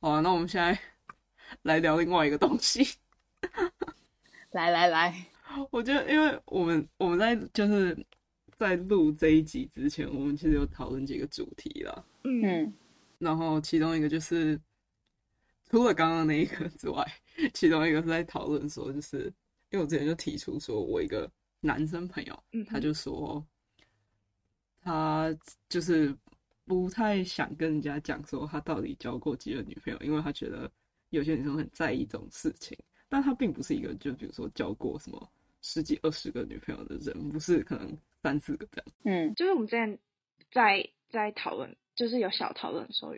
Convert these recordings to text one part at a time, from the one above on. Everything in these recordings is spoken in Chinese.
好啊，那我们现在 来聊另外一个东西。来来来，我觉得，因为我们我们在就是在录这一集之前，我们其实有讨论几个主题啦。嗯，然后其中一个就是除了刚刚那一个之外，其中一个是在讨论说，就是因为我之前就提出说，我一个男生朋友，他就说他就是不太想跟人家讲说他到底交过几个女朋友，因为他觉得有些女生很在意这种事情。但他并不是一个，就比如说交过什么十几二十个女朋友的人，不是可能三四个这样。嗯，就是我们之前在在讨论，就是有小讨论的时候，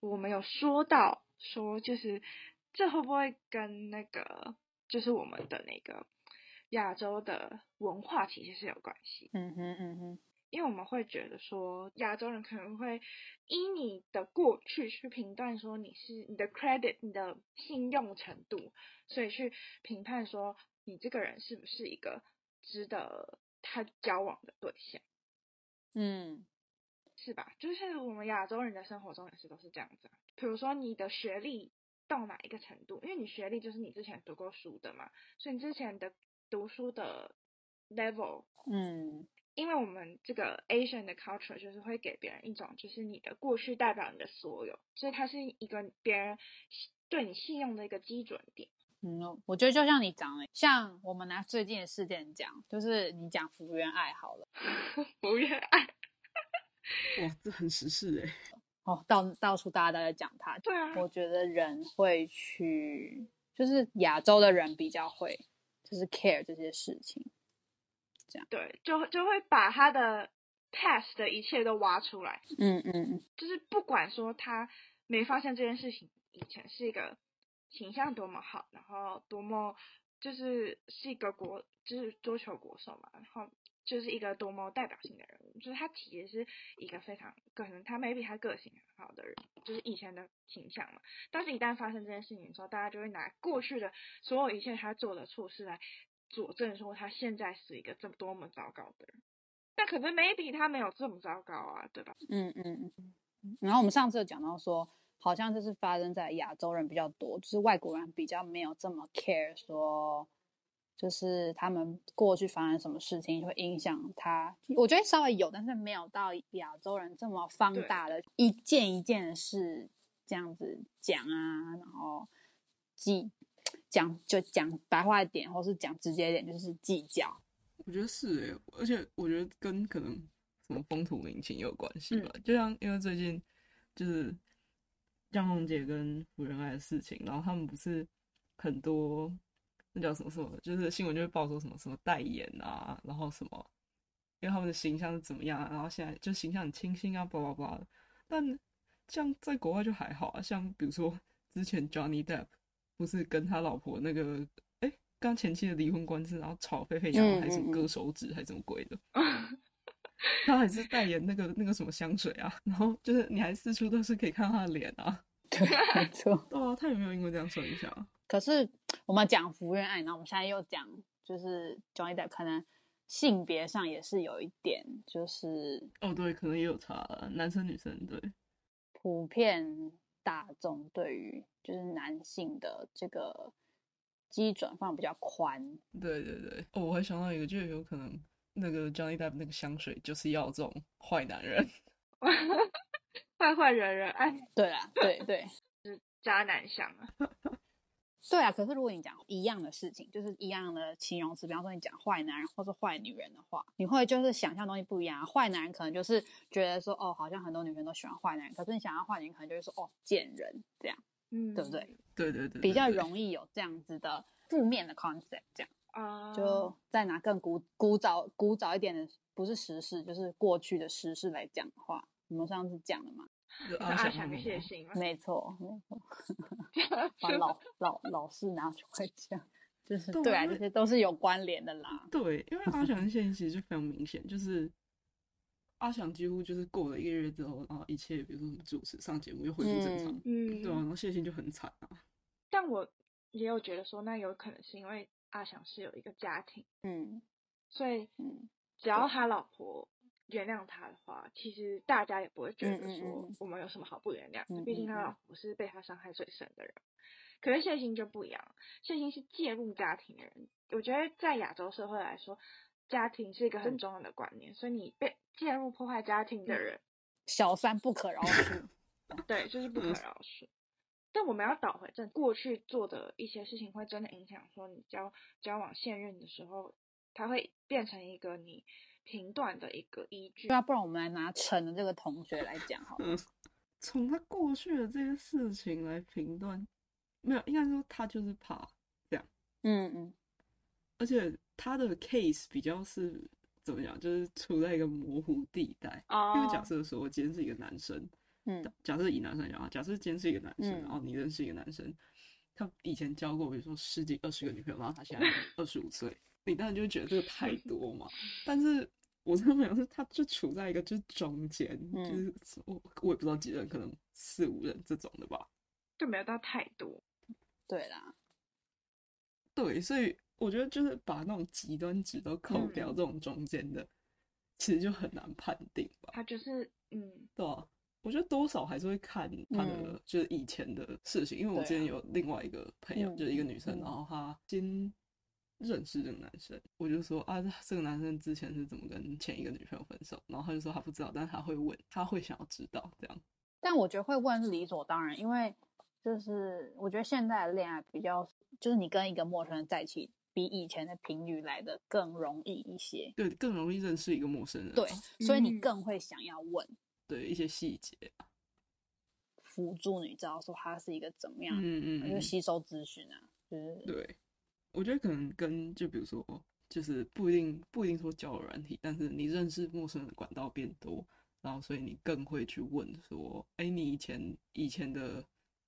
我们有说到说，就是这会不会跟那个，就是我们的那个亚洲的文化其实是有关系。嗯哼，嗯哼。因为我们会觉得说，亚洲人可能会依你的过去去评断说你是你的 credit、你的信用程度，所以去评判说你这个人是不是一个值得他交往的对象。嗯，是吧？就是我们亚洲人的生活中也是都是这样子啊。比如说你的学历到哪一个程度，因为你学历就是你之前读过书的嘛，所以你之前的读书的 level，嗯。因为我们这个 Asian 的 culture 就是会给别人一种，就是你的过去代表你的所有，所以它是一个别人对你信用的一个基准点。嗯，我觉得就像你讲的，像我们拿最近的事件讲，就是你讲福原爱好了，福原爱，哇，这很时事哎。哦，到到处大家都在讲他。对啊。我觉得人会去，就是亚洲的人比较会，就是 care 这些事情。对，就就会把他的 past 的一切都挖出来。嗯嗯嗯，就是不管说他没发现这件事情以前是一个形象多么好，然后多么就是是一个国，就是桌球国手嘛，然后就是一个多么代表性的人物，就是他其实是一个非常可能他 maybe 他个性很好的人，就是以前的形象嘛。但是，一旦发生这件事情的时候，大家就会拿过去的所有一切他做的错事来。佐证说他现在是一个这么多么糟糕的人，但可能 maybe 他没有这么糟糕啊，对吧？嗯嗯嗯。然后我们上次有讲到说，好像就是发生在亚洲人比较多，就是外国人比较没有这么 care，说就是他们过去发生什么事情会影响他。我觉得稍微有，但是没有到亚洲人这么放大的一件一件事这样子讲啊，然后记。讲就讲白话一点，或是讲直接一点，就是计较。我觉得是哎，而且我觉得跟可能什么风土民情有关系吧。嗯、就像因为最近就是江宏杰跟福原爱的事情，然后他们不是很多那叫什么什么，就是新闻就会报说什么什么代言啊，然后什么，因为他们的形象是怎么样，然后现在就形象很清新啊，巴拉巴拉的。但像在国外就还好啊，像比如说之前 Johnny Depp。不是跟他老婆那个哎，刚前妻的离婚官司，然后吵沸沸扬扬，还是割手指，还是什么鬼的？他还是代言那个那个什么香水啊，然后就是你还四处都是可以看他的脸啊。对，没错。对啊，他有没有因为这样受影响？可是我们讲福原爱，然后我们现在又讲，就是 Johnny Depp 可能性别上也是有一点，就是哦，对，可能也有差，男生女生对，普遍。大众对于就是男性的这个基准放比较宽，对对对。哦，我还想到一个，就有可能那个 Johnny Depp 那个香水就是要这种坏男人，坏坏人人爱。对啦，对对，是渣男香啊。对啊，可是如果你讲一样的事情，就是一样的形容词，比方说你讲坏男人或是坏女人的话，你会就是想象东西不一样啊。坏男人可能就是觉得说，哦，好像很多女生都喜欢坏男人，可是你想要坏女人，可能就是说，哦，贱人这样，嗯，对不对？对对对，对，比较容易有这样子的负面的 concept，这样啊，就再拿更古古早古早一点的，不是时事，就是过去的时事来讲的话，我们上次讲了嘛。阿翔谢谢没错，没错，把老老老师拿出来讲，就是对啊，这些都是有关联的啦。对，因为阿翔的现象其实就非常明显，就是阿翔几乎就是过了一个月之后，然后一切，比如说什么主持上节目又恢复正常，嗯，对啊，然后谢欣就很惨啊。但我也有觉得说，那有可能是因为阿翔是有一个家庭，嗯，所以嗯，只要他老婆原谅他的话，其实大家也不会觉得说我们有什么好不原谅毕竟他老婆是被他伤害最深的人。可是谢欣就不一样，谢欣是介入家庭的人。我觉得在亚洲社会来说，家庭是一个很重要的观念，所以你被介入破坏家庭的人，小三不可饶恕。对，就是不可饶恕。但我们要倒回正，过去做的一些事情会真的影响说你交交往现任的时候，他会变成一个你评断的一个依据。对啊，不然我们来拿陈的这个同学来讲好了。嗯，从他过去的这些事情来评断，没有，应该说他就是怕这样。嗯嗯，而且他的 case 比较是怎么讲，就是处在一个模糊地带。哦因为假设说我今天是一个男生，嗯，假设以男生来讲啊，假设今天是一个男生，嗯然后你认识一个男生，他以前交过比如说十几二十个女朋友，然后他现在二十五岁，你当然就会觉得这个太多嘛。但是我这个朋友是，他就处在一个就是中间，嗯就是我我也不知道几人，可能四五人这种的吧。就没有到太多。对啦，对，所以我觉得就是把那种极端值都扣掉，嗯这种中间的，其实就很难判定吧。他就是嗯，对啊，我觉得多少还是会看他的嗯就是以前的事情，因为我之前有另外一个朋友，嗯就是一个女生，嗯然后她先认识这个男生，我就说啊，这个男生之前是怎么跟前一个女朋友分手，然后他就说他不知道，但是他会问，他会想要知道这样。但我觉得会问是理所当然，因为就是我觉得现在的恋爱比较，就是你跟一个陌生人在一起，比以前的频率来的更容易一些。对，更容易认识一个陌生人啊，对，所以你嗯。更会想要问，对一些细节啊，辅助你知道说他是一个怎么样，嗯嗯嗯，就吸收资讯啊，就是对，我觉得可能跟就比如说，就是不一定不一定说交友软体，但是你认识陌生人的管道变多，然后所以你更会去问说，哎，你以前以前的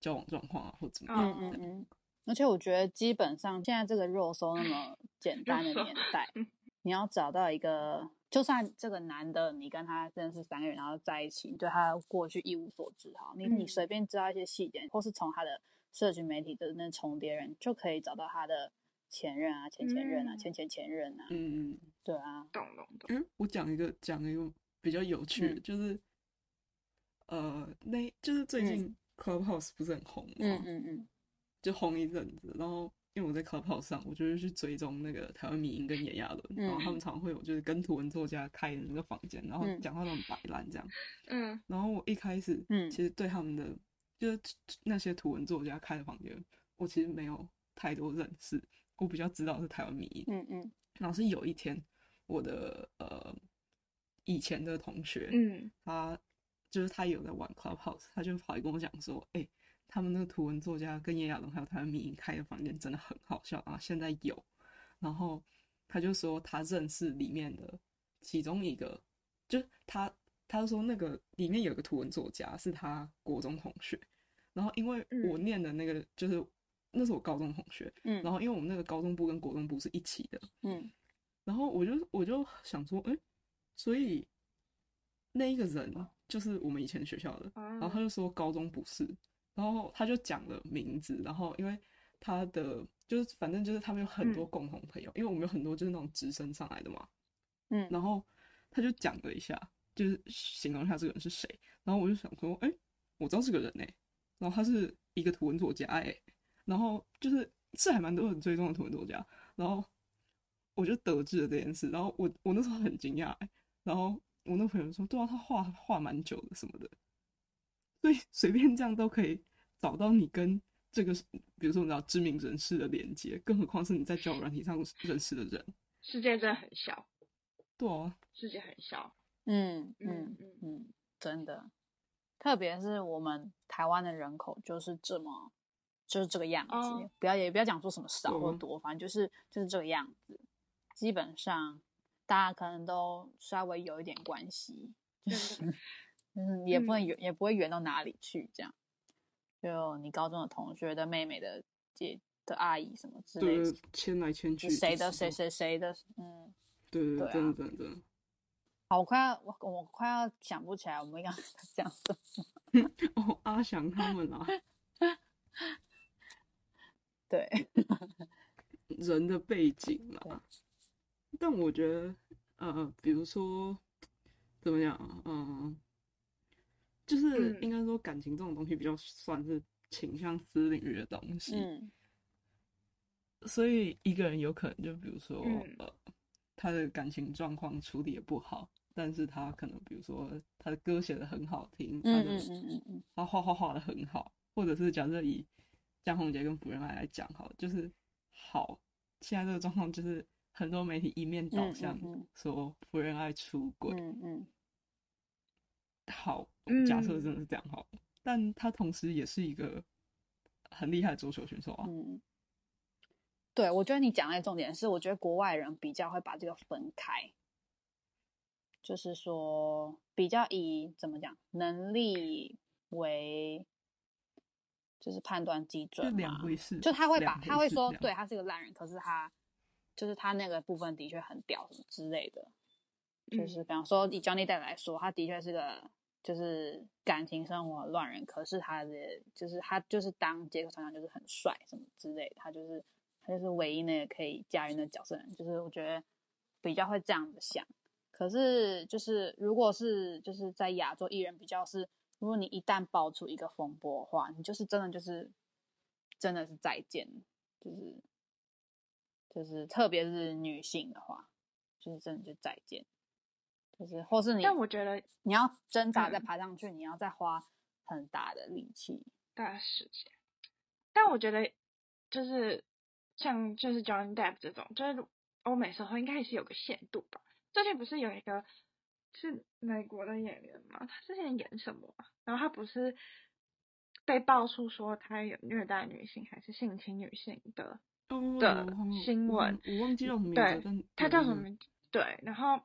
交往状况啊，或怎么样嗯嗯嗯。而且我觉得基本上现在这个肉搜那么简单的年代，你要找到一个，就算这个男的你跟他认识三个月，然后在一起，你对他过去一无所知哈，你你嗯随便知道一些细节，或是从他的社群媒体的那重叠人，就可以找到他的前任啊、前前任啊、嗯。前前前任啊，嗯嗯。对啊，懂懂懂。嗯，我讲一个讲一个比较有趣的，嗯。就是呃，那就是最近 Clubhouse 不是很红吗？嗯嗯。嗯就红一阵子，然后因为我在 Clubhouse 上，我就是去追踪那个台湾迷因跟炎亚纶，嗯然后他们常会有就是跟图文作家开的那个房间，然后嗯。讲话都很摆烂这样。嗯。然后我一开始，嗯。其实对他们的就是那些图文作家开的房间，我其实没有太多认识，我比较知道是台湾迷因。嗯嗯。然后是有一天，我的呃以前的同学，嗯。他就是他有在玩 Clubhouse，他就跑来跟我讲说，哎、他们那个图文作家跟叶亚龙还有台湾迷因开的房间真的很好笑啊，现在有，然后他就说他认识里面的其中一个，就是他，他就说那个里面有个图文作家是他国中同学，然后因为我念的那个就是、那是我高中同学，嗯，然后因为我们那个高中部跟国中部是一起的，嗯。然后我就我就想说，哎、所以那一个人就是我们以前学校的，然后他就说高中不是，然后他就讲了名字，然后因为他的就是反正就是他们有很多共同朋友，因为我们有很多就是那种直升上来的嘛，嗯，然后他就讲了一下，就是形容一下这个人是谁，然后我就想说，哎、我知道这个人呢、然后他是一个图文作家哎、然后就是是还蛮多人追踪的图文作家，然后我就得知了这件事，然后我我那时候很惊讶、欸，然后我那朋友说，对啊，他画画蛮久的什么的，所以随便这样都可以找到你跟这个，比如说你知道知名人士的连接，更何况是你在交友软体上认识的人，世界真的很小，对啊，世界很小。嗯嗯嗯嗯。嗯，真的，特别是我们台湾的人口就是这么，就是这个样子。哦不要也不要讲说什么少或嗯多，反正就是就是这个样子。基本上大家可能都稍微有一点关系，就是 嗯，也不能远，也不会远到哪里去。这样，就你高中的同学的妹妹的姐的阿姨什么之类的，，牵来牵去，谁的谁谁谁的，嗯。对对对，真的真的。好，我快要我我快要想不起来我们刚刚 讲什么。哦，阿翔他们啊，对，人的背景嘛。但我觉得，呃，比如说，怎么样？嗯，就是应该说感情这种东西比较算是倾向私领域的东西。嗯，所以一个人有可能就比如说，嗯、呃，他的感情状况处理也不好，但是他可能比如说他的歌写的很好听，他的他画画画的很好，或者是假设以江宏杰跟福原爱来讲，好，就是好，现在这个状况就是。很多媒体一面倒向说福原爱出轨，嗯嗯，好，假设真的是这样好，嗯，但他同时也是一个很厉害的足球选手啊。嗯，对，我觉得你讲的重点是，我觉得国外人比较会把这个分开，就是说比较以怎么讲能力为就是判断基准嘛，就两回事，就他会把他会说，对，他是个烂人，可是他。就是他那个部分的确很屌什么之类的，就是比方说以 Johnny Depp 来说，他的确是个就是感情生活乱人，可是他的就是他就是当杰克船长就是很帅什么之类的，他就是他就是唯一那个可以驾驭的角色人，就是我觉得比较会这样子想。可是就是如果是就是在亚洲艺人比较是，如果你一旦爆出一个风波的话，你就是真的就是真的是再见，就是。就是特别是女性的话，就是真的就再见，就是或是你，但我觉得你要挣扎再爬上去，嗯，你要再花很大的力气、大时间。但我觉得就是像就是 Johnny Depp 这种，就是欧美社会应该也是有个限度吧。最近不是有一个是美国的演员吗？他之前演什么？然后他不是被爆出说他有虐待女性还是性侵女性的？的新闻，我忘记叫什么名字，对，他叫什么名字？对，然后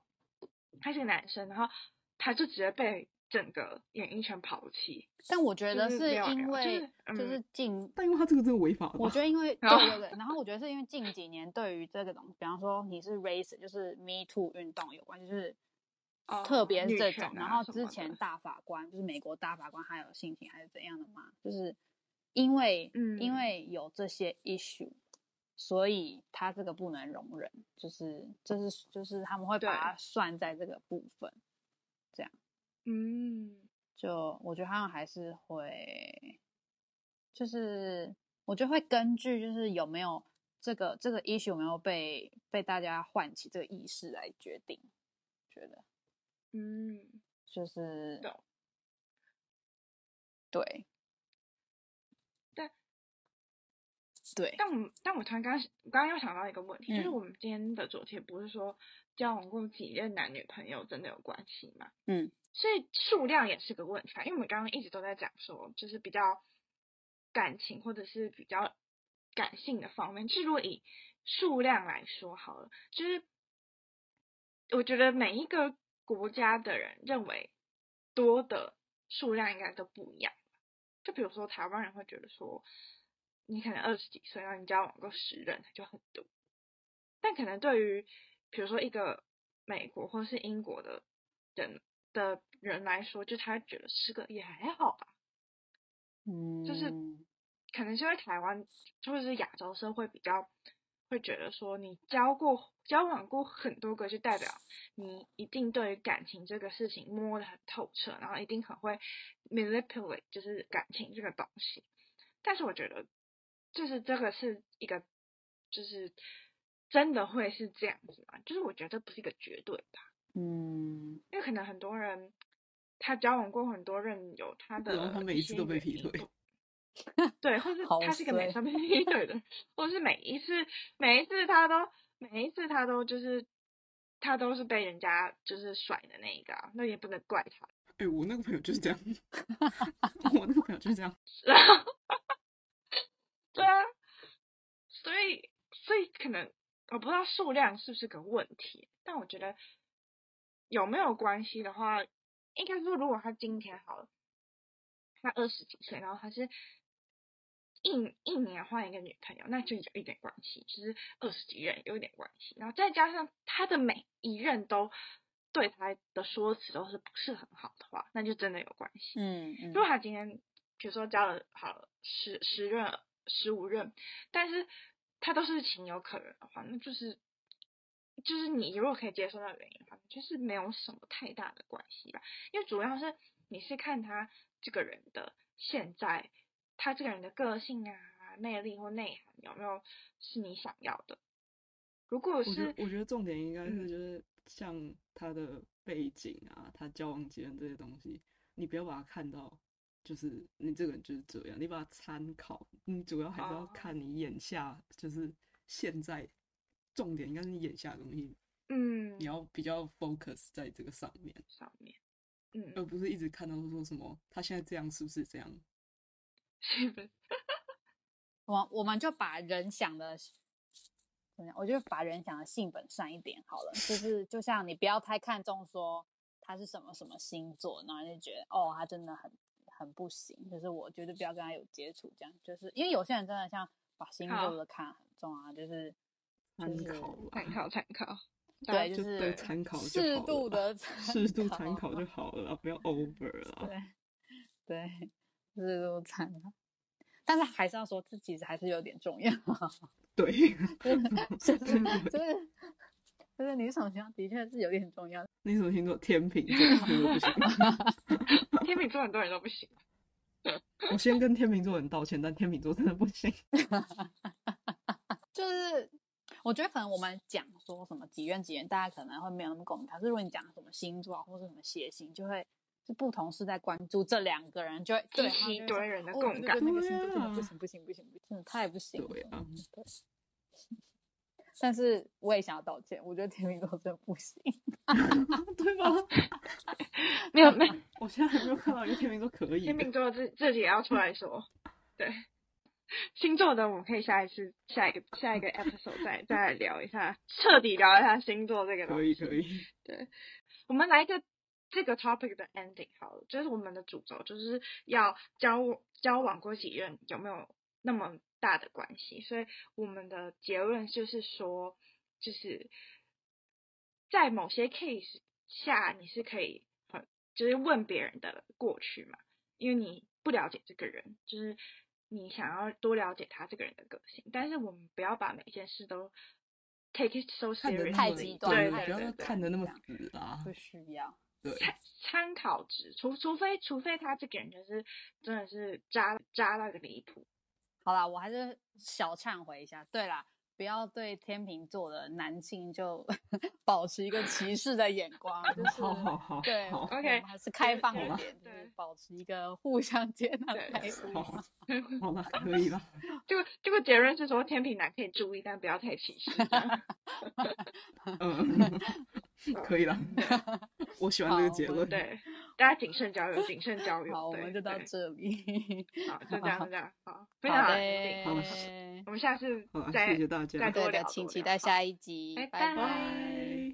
他是个男生，然后他就直接被整个演艺圈抛弃。但我觉得是因为就是近、就是嗯，但因为他这个真的违法。我觉得因为对对对，然后我觉得是因为近几年对于这个东西，比方说你是 race，就是 Me Too 运动有关，就是特别是这种。然后之前大法官就是美国大法官，他有性侵还是怎样的嘛？就是因为、嗯、因为有这些 issue。所以他这个不能容忍，就是就是就是他们会把它算在这个部分，这样，嗯，就我觉得他们还是会，就是我觉得会根据就是有没有这个这个 issue 有没有被被大家唤起这个意识来决定，觉得，嗯，就是，对。但对，但我但我突然刚刚刚又想到一个问题，嗯，就是我们今天的主题不是说交往过几任男女朋友真的有关系吗？嗯，所以数量也是个问题，因为我们刚刚一直都在讲说，就是比较感情或者是比较感性的方面。就是如果以数量来说好了，就是我觉得每一个国家的人认为多的数量应该都不一样。就比如说台湾人会觉得说。你可能二十几岁，然后你交往过十人，就很多。但可能对于，比如说一个美国或是英国的人的人来说，就他觉得十个也还好吧。嗯，就是可能是因为台湾或者是亚洲社会比较会觉得说，你交过交往过很多个，就代表你一定对于感情这个事情摸得很透彻，然后一定很会 manipulate，就是感情这个东西。但是我觉得。就是这个是一个，就是真的会是这样子吗？就是我觉得不是一个绝对吧。嗯，因为可能很多人他交往过很多任，有他的，然后他每一次都被劈腿，对，或是他是一个每次被劈腿的，或是每一次每一次他都每一次他都就是他都是被人家就是甩的那一个啊，那也不能怪他。哎、欸，我那个朋友就是这样，我那个朋友就是这样。对啊，所以所以可能我不知道数量是不是个问题，但我觉得有没有关系的话，应该说如果他今天好了，他二十几岁，然后他是一一年换一个女朋友，那就有一点关系，就是二十几任有一点关系，然后再加上他的每一任都对他的说辞都是不是很好的话，那就真的有关系。嗯嗯，如果他今天比如说交了好了十十任。十五任，但是他都是情有可原的话，那就是就是你如果可以接受到原因的话，就是没有什么太大的关系吧。因为主要是你是看他这个人的现在，他这个人的个性啊、魅力或内涵有没有是你想要的。如果是，我觉得，重点应该是就是像他的背景啊，嗯、他交往经验这些东西，你不要把他看到，就是你这个人就是这样，你把它参考，你主要还是要看你眼下就是现在，重点应该是你眼下的东西，嗯，你要比较 focus 在这个上面上面，嗯，而不是一直看到说什么他现在这样是不是这样，是不是？我我们就把人想的怎么样。我觉得把人想的性本善一点好了，就是就像你不要太看重说他是什么什么星座，然后就觉得哦，他真的很很不行，就是我绝对不要跟他有接触，这样就是因为有些人真的像把星座的看很重啊，就是参考参考参考，对，就是参考适度的适度参考就好了，不要 over 了。对对，适度参考，但是还是要说，这其实还是有点重要。对，就是就是就是你什么星座的确是有点重要。你什么星座？天秤座不行。天秤座很多人都不行。我先跟天秤座人道歉，但天秤座真的不行。就是我觉得可能我们讲说什么几月几月，大家可能会没有那么共鸣。可是如果你讲什么星座或者什么血型，就会是不同是在关注这两个人，就一堆人的共感。那个星座不行不行不行不行，真的太不行。对啊。对。但是我也想要道歉，我觉得天秤座真的不行，对吧？没有没有，我现在还没有看到一个天秤座可以。天秤座自自己也要出来说，对星座的，我们可以下一次下一个下一个 episode 再再来聊一下，彻底聊一下星座这个东西。可以可以。对，我们来一个这个 topic 的 ending 好了，就是我们的主轴就是要交交往过几任，有没有那么大的关系，所以我们的结论就是说，就是在某些 case 下，你是可以很就是问别人的过去嘛，因为你不了解这个人，就是你想要多了解他这个人的个性，但是我们不要把每件事都 take it so serious，太极端，对，对，对，不要看得那么死啊，不需要。对，参参考值，除除非除非他这个人就是真的是渣渣到个离谱。好啦，我还是小忏悔一下。对啦，不要对天秤座的男性就 保持一个歧视的眼光，就是好好好对，OK，还是开放一点，对就是保持一个互相接纳的态度。好了，可以了。就这个结论是说，天秤男可以注意，但不要太歧视。嗯，可以了。我喜欢这个结论。对，大家谨慎交 友，谨慎交友。好，我们就到这里。好，就这样，就这样。好，非常好。我们下次再谢谢大家，再多聊，请期待下一集。拜拜。